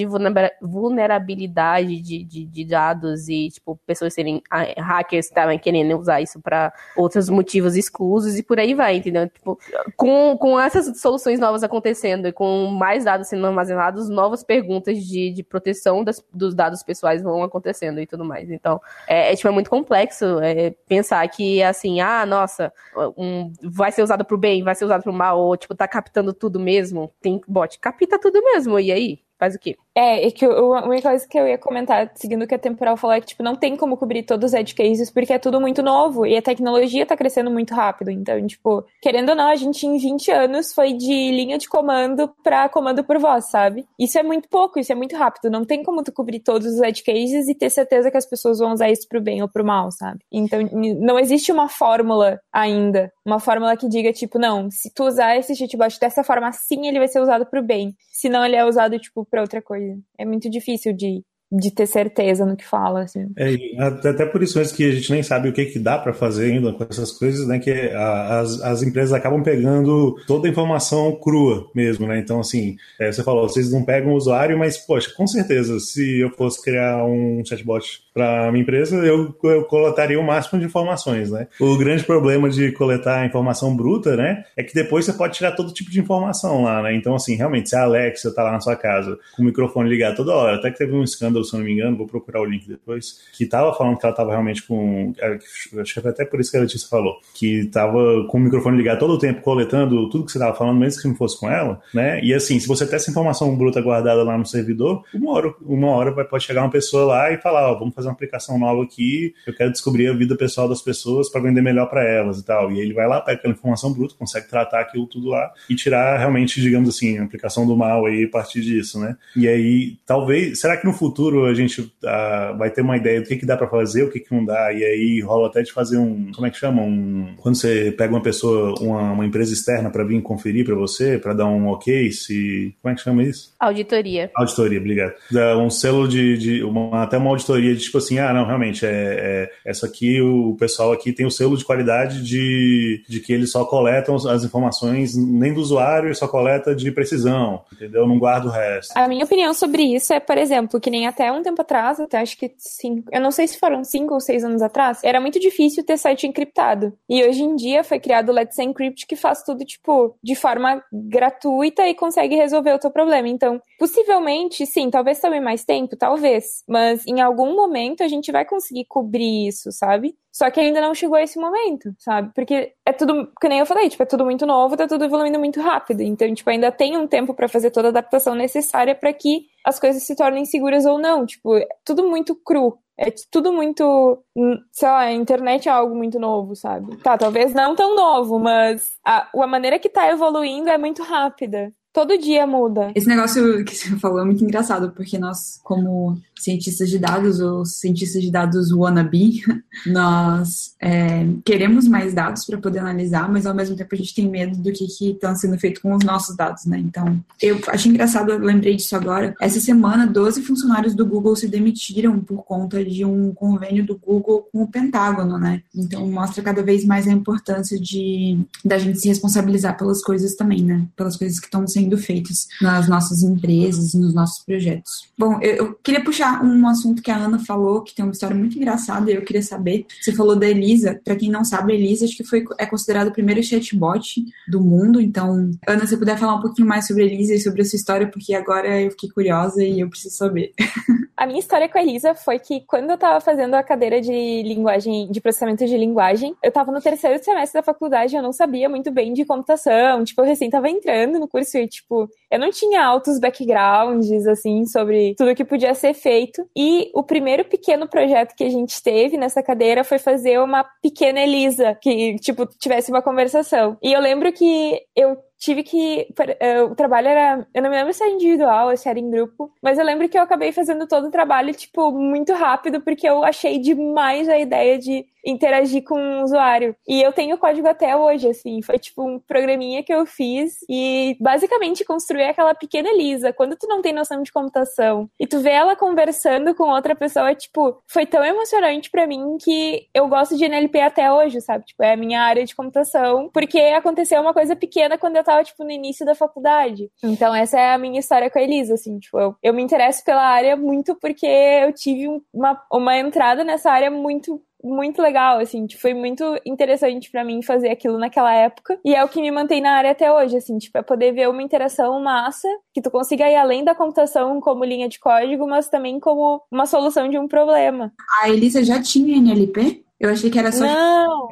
vulnerabilidade de, de, de dados e, tipo, pessoas serem ah, hackers estavam querendo usar isso para outros motivos exclusos e por aí vai, entendeu? Tipo, com, com essas soluções novas acontecendo e com mais dados sendo armazenados, novas perguntas de, de proteção das, dos dados pessoais vão acontecendo e tudo mais. Então, é, é tipo, é muito complexo é, pensar que, assim, ah, nossa, um, vai ser usado pro bem, vai ser usado pro mal, ou, tipo, tá captando tudo mesmo. Tem bot, capta tudo mesmo, e aí? Faz o quê? É, é que eu, a única coisa que eu ia comentar, seguindo o que a temporal falou, é que, tipo, não tem como cobrir todos os edge cases, porque é tudo muito novo, e a tecnologia tá crescendo muito rápido. Então, tipo, querendo ou não, a gente em 20 anos foi de linha de comando pra comando por voz, sabe? Isso é muito pouco, isso é muito rápido. Não tem como tu cobrir todos os edge cases e ter certeza que as pessoas vão usar isso pro bem ou pro mal, sabe? Então, não existe uma fórmula ainda. Uma fórmula que diga, tipo, não, se tu usar esse chatbot dessa forma assim, ele vai ser usado pro bem. Senão ele é usado, tipo, pra outra coisa. É muito difícil de de ter certeza no que fala, assim. É, até por isso mesmo que a gente nem sabe o que, que dá para fazer ainda com essas coisas, né? Que a, as, as empresas acabam pegando toda a informação crua mesmo, né? Então, assim, é, você falou, vocês não pegam o usuário, mas, poxa, com certeza, se eu fosse criar um chatbot para minha empresa, eu, eu coletaria o máximo de informações, né? O grande problema de coletar informação bruta, né? É que depois você pode tirar todo tipo de informação lá, né? Então, assim, realmente, se a Alexa tá lá na sua casa com o microfone ligado toda hora, até que teve um escândalo se eu não me engano, vou procurar o link depois, que estava falando que ela estava realmente com. É, acho que foi até por isso que a Letícia falou, que estava com o microfone ligado todo o tempo, coletando tudo que você estava falando, mesmo que não fosse com ela, né? E assim, se você tem essa informação bruta guardada lá no servidor, uma hora, uma hora vai, pode chegar uma pessoa lá e falar: Ó, vamos fazer uma aplicação nova aqui, eu quero descobrir a vida pessoal das pessoas para vender melhor para elas e tal. E ele vai lá, pega aquela informação bruta, consegue tratar aquilo tudo lá e tirar realmente, digamos assim, a aplicação do mal aí a partir disso, né? E aí, talvez, será que no futuro a gente uh, vai ter uma ideia do que, que dá para fazer, o que, que não dá, e aí rola até de fazer um. Como é que chama? Um, quando você pega uma pessoa, uma, uma empresa externa para vir conferir para você, para dar um ok, se. Como é que chama isso? Auditoria. Auditoria, obrigado. Dá um selo de. de uma, até uma auditoria de tipo assim, ah, não, realmente, é, é, essa aqui, o pessoal aqui tem o selo de qualidade de, de que eles só coletam as informações nem do usuário, só coleta de precisão, entendeu? Não guarda o resto. A minha opinião sobre isso é, por exemplo, que nem até um tempo atrás, até acho que cinco, eu não sei se foram cinco ou seis anos atrás, era muito difícil ter site encriptado. E hoje em dia foi criado o Let's Encrypt que faz tudo, tipo, de forma gratuita e consegue resolver o teu problema. Então, possivelmente, sim, talvez tome mais tempo, talvez. Mas em algum momento a gente vai conseguir cobrir isso, sabe? Só que ainda não chegou a esse momento, sabe? Porque é tudo, que nem eu falei, tipo, é tudo muito novo, tá tudo evoluindo muito rápido. Então, tipo, ainda tem um tempo para fazer toda a adaptação necessária para que as coisas se tornem seguras ou não. Tipo, é tudo muito cru. É tudo muito. Hum, sei lá, a internet é algo muito novo, sabe? Tá, talvez não tão novo, mas a, a maneira que tá evoluindo é muito rápida. Todo dia muda. Esse negócio que você falou é muito engraçado, porque nós, como cientistas de dados ou cientistas de dados wannabe, nós é, queremos mais dados para poder analisar, mas ao mesmo tempo a gente tem medo do que está sendo feito com os nossos dados, né? Então, eu achei engraçado, eu lembrei disso agora. Essa semana, 12 funcionários do Google se demitiram por conta de um convênio do Google com o Pentágono, né? Então, mostra cada vez mais a importância de da gente se responsabilizar pelas coisas também, né? Pelas coisas que estão sendo feitas nas nossas empresas, nos nossos projetos. Bom, eu, eu queria puxar puxar um assunto que a Ana falou, que tem uma história muito engraçada, e eu queria saber. Você falou da Elisa. Para quem não sabe, Elisa acho que foi, é considerado o primeiro chatbot do mundo. Então, Ana, se puder falar um pouquinho mais sobre a Elisa e sobre a sua história, porque agora eu fiquei curiosa e eu preciso saber. A minha história com a Elisa foi que quando eu tava fazendo a cadeira de linguagem, de processamento de linguagem, eu tava no terceiro semestre da faculdade, eu não sabia muito bem de computação, tipo, eu recém tava entrando no curso e, tipo, eu não tinha altos backgrounds, assim, sobre tudo que podia ser feito. E o primeiro pequeno projeto que a gente teve nessa cadeira foi fazer uma pequena Elisa, que, tipo, tivesse uma conversação. E eu lembro que eu tive que. Eh, o trabalho era. Eu não me lembro se era individual ou se era em grupo, mas eu lembro que eu acabei fazendo todo o trabalho, tipo, muito rápido, porque eu achei demais a ideia de interagir com o usuário. E eu tenho o código até hoje, assim. Foi tipo um programinha que eu fiz e basicamente construir aquela pequena Elisa. Quando tu não tem noção de computação e tu vê ela conversando com outra pessoa, tipo, foi tão emocionante para mim que eu gosto de NLP até hoje, sabe? Tipo, é a minha área de computação, porque aconteceu uma coisa pequena quando eu tava, tipo, no início da faculdade. Então, essa é a minha história com a Elisa, assim, tipo, eu, eu me interesso pela área muito porque eu tive uma, uma entrada nessa área muito muito legal, assim, tipo, foi muito interessante para mim fazer aquilo naquela época. E é o que me mantém na área até hoje, assim, tipo, é poder ver uma interação massa, que tu consiga ir além da computação como linha de código, mas também como uma solução de um problema. A Elisa já tinha NLP? Eu achei que era só não.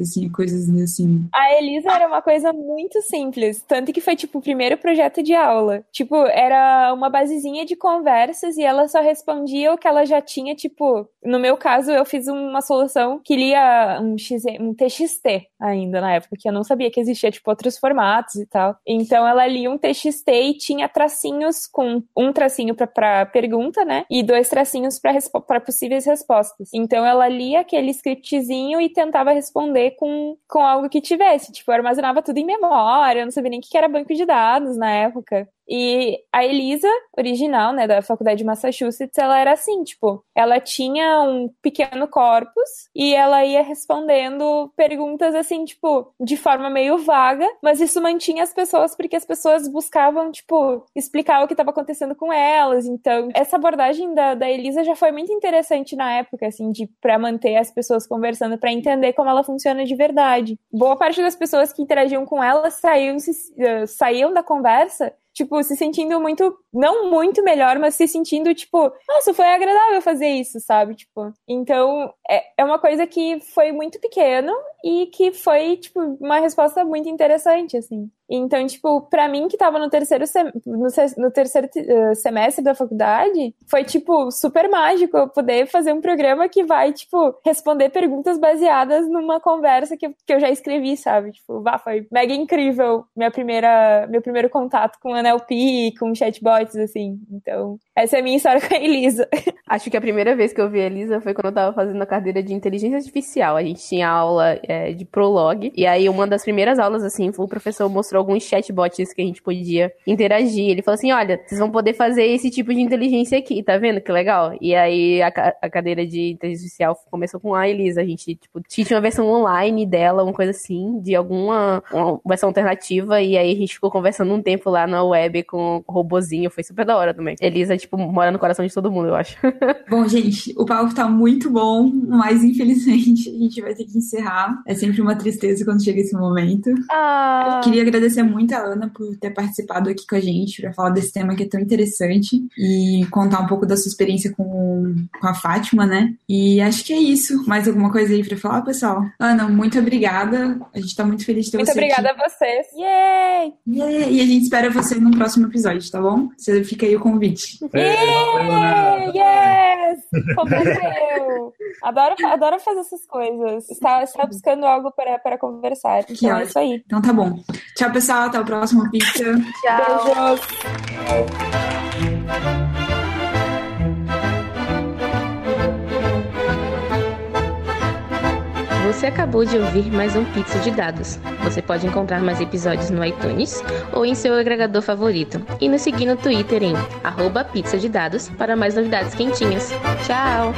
assim, coisas assim. A Elisa era uma coisa muito simples, tanto que foi tipo o primeiro projeto de aula. Tipo, era uma basezinha de conversas e ela só respondia o que ela já tinha, tipo, no meu caso eu fiz uma solução que lia um, X, um TXT ainda na época, que eu não sabia que existia tipo outros formatos e tal. Então ela lia um TXT e tinha tracinhos com um tracinho para pergunta, né? E dois tracinhos para possíveis respostas. Então ela lia aqueles scriptzinho e tentava responder com, com algo que tivesse. Tipo, eu armazenava tudo em memória, eu não sabia nem o que era banco de dados na época. E a Elisa, original, né, da faculdade de Massachusetts, ela era assim, tipo, ela tinha um pequeno corpus e ela ia respondendo perguntas assim, tipo, de forma meio vaga, mas isso mantinha as pessoas porque as pessoas buscavam, tipo, explicar o que estava acontecendo com elas. Então, essa abordagem da, da Elisa já foi muito interessante na época, assim, de para manter as pessoas conversando, para entender como ela funciona de verdade. Boa parte das pessoas que interagiam com ela saíam, se, uh, saíam da conversa tipo, se sentindo muito, não muito melhor, mas se sentindo, tipo, nossa, foi agradável fazer isso, sabe? Tipo, então é, é uma coisa que foi muito pequeno e que foi, tipo, uma resposta muito interessante, assim. Então, tipo, para mim que tava no terceiro, sem... no, terceiro uh, semestre da faculdade, foi, tipo, super mágico eu poder fazer um programa que vai, tipo, responder perguntas baseadas numa conversa que, que eu já escrevi, sabe? Tipo, bah, foi mega incrível minha primeira, meu primeiro contato com NLP, com chatbots, assim. Então, essa é a minha história com a Elisa. Acho que a primeira vez que eu vi a Elisa foi quando eu tava fazendo a cadeira de inteligência artificial. A gente tinha aula é, de prologue, e aí uma das primeiras aulas, assim, o professor mostrou alguns chatbots que a gente podia interagir. Ele falou assim: olha, vocês vão poder fazer esse tipo de inteligência aqui, tá vendo que legal? E aí a, a cadeira de inteligência artificial começou com a Elisa. A gente, tipo, tinha uma versão online dela, uma coisa assim, de alguma versão alternativa, e aí a gente ficou conversando um tempo lá na web com o robozinho. Foi super da hora também. Elisa, tipo, mora no coração de todo mundo, eu acho. bom, gente, o papo tá muito bom, mas infelizmente a gente vai ter que encerrar. É sempre uma tristeza quando chega esse momento. Ah. Queria agradecer muito a Ana por ter participado aqui com a gente para falar desse tema que é tão interessante e contar um pouco da sua experiência com, com a Fátima, né? E acho que é isso. Mais alguma coisa aí para falar, pessoal? Ana, muito obrigada. A gente tá muito feliz de ter muito você Muito obrigada aqui. a vocês. Yay! Yay! E a gente espera você no próximo episódio, tá bom? Você fica aí o convite. Yay! Yes! Aconteceu! Adoro, adoro fazer essas coisas. Está, está buscando algo para, para conversar. Então que é isso aí. Então tá bom. Tchau, pessoal. Até o próximo pizza. Tchau. Beijos. Você acabou de ouvir mais um Pizza de Dados. Você pode encontrar mais episódios no iTunes ou em seu agregador favorito. E nos seguir no Twitter em arroba pizza de dados para mais novidades quentinhas. Tchau!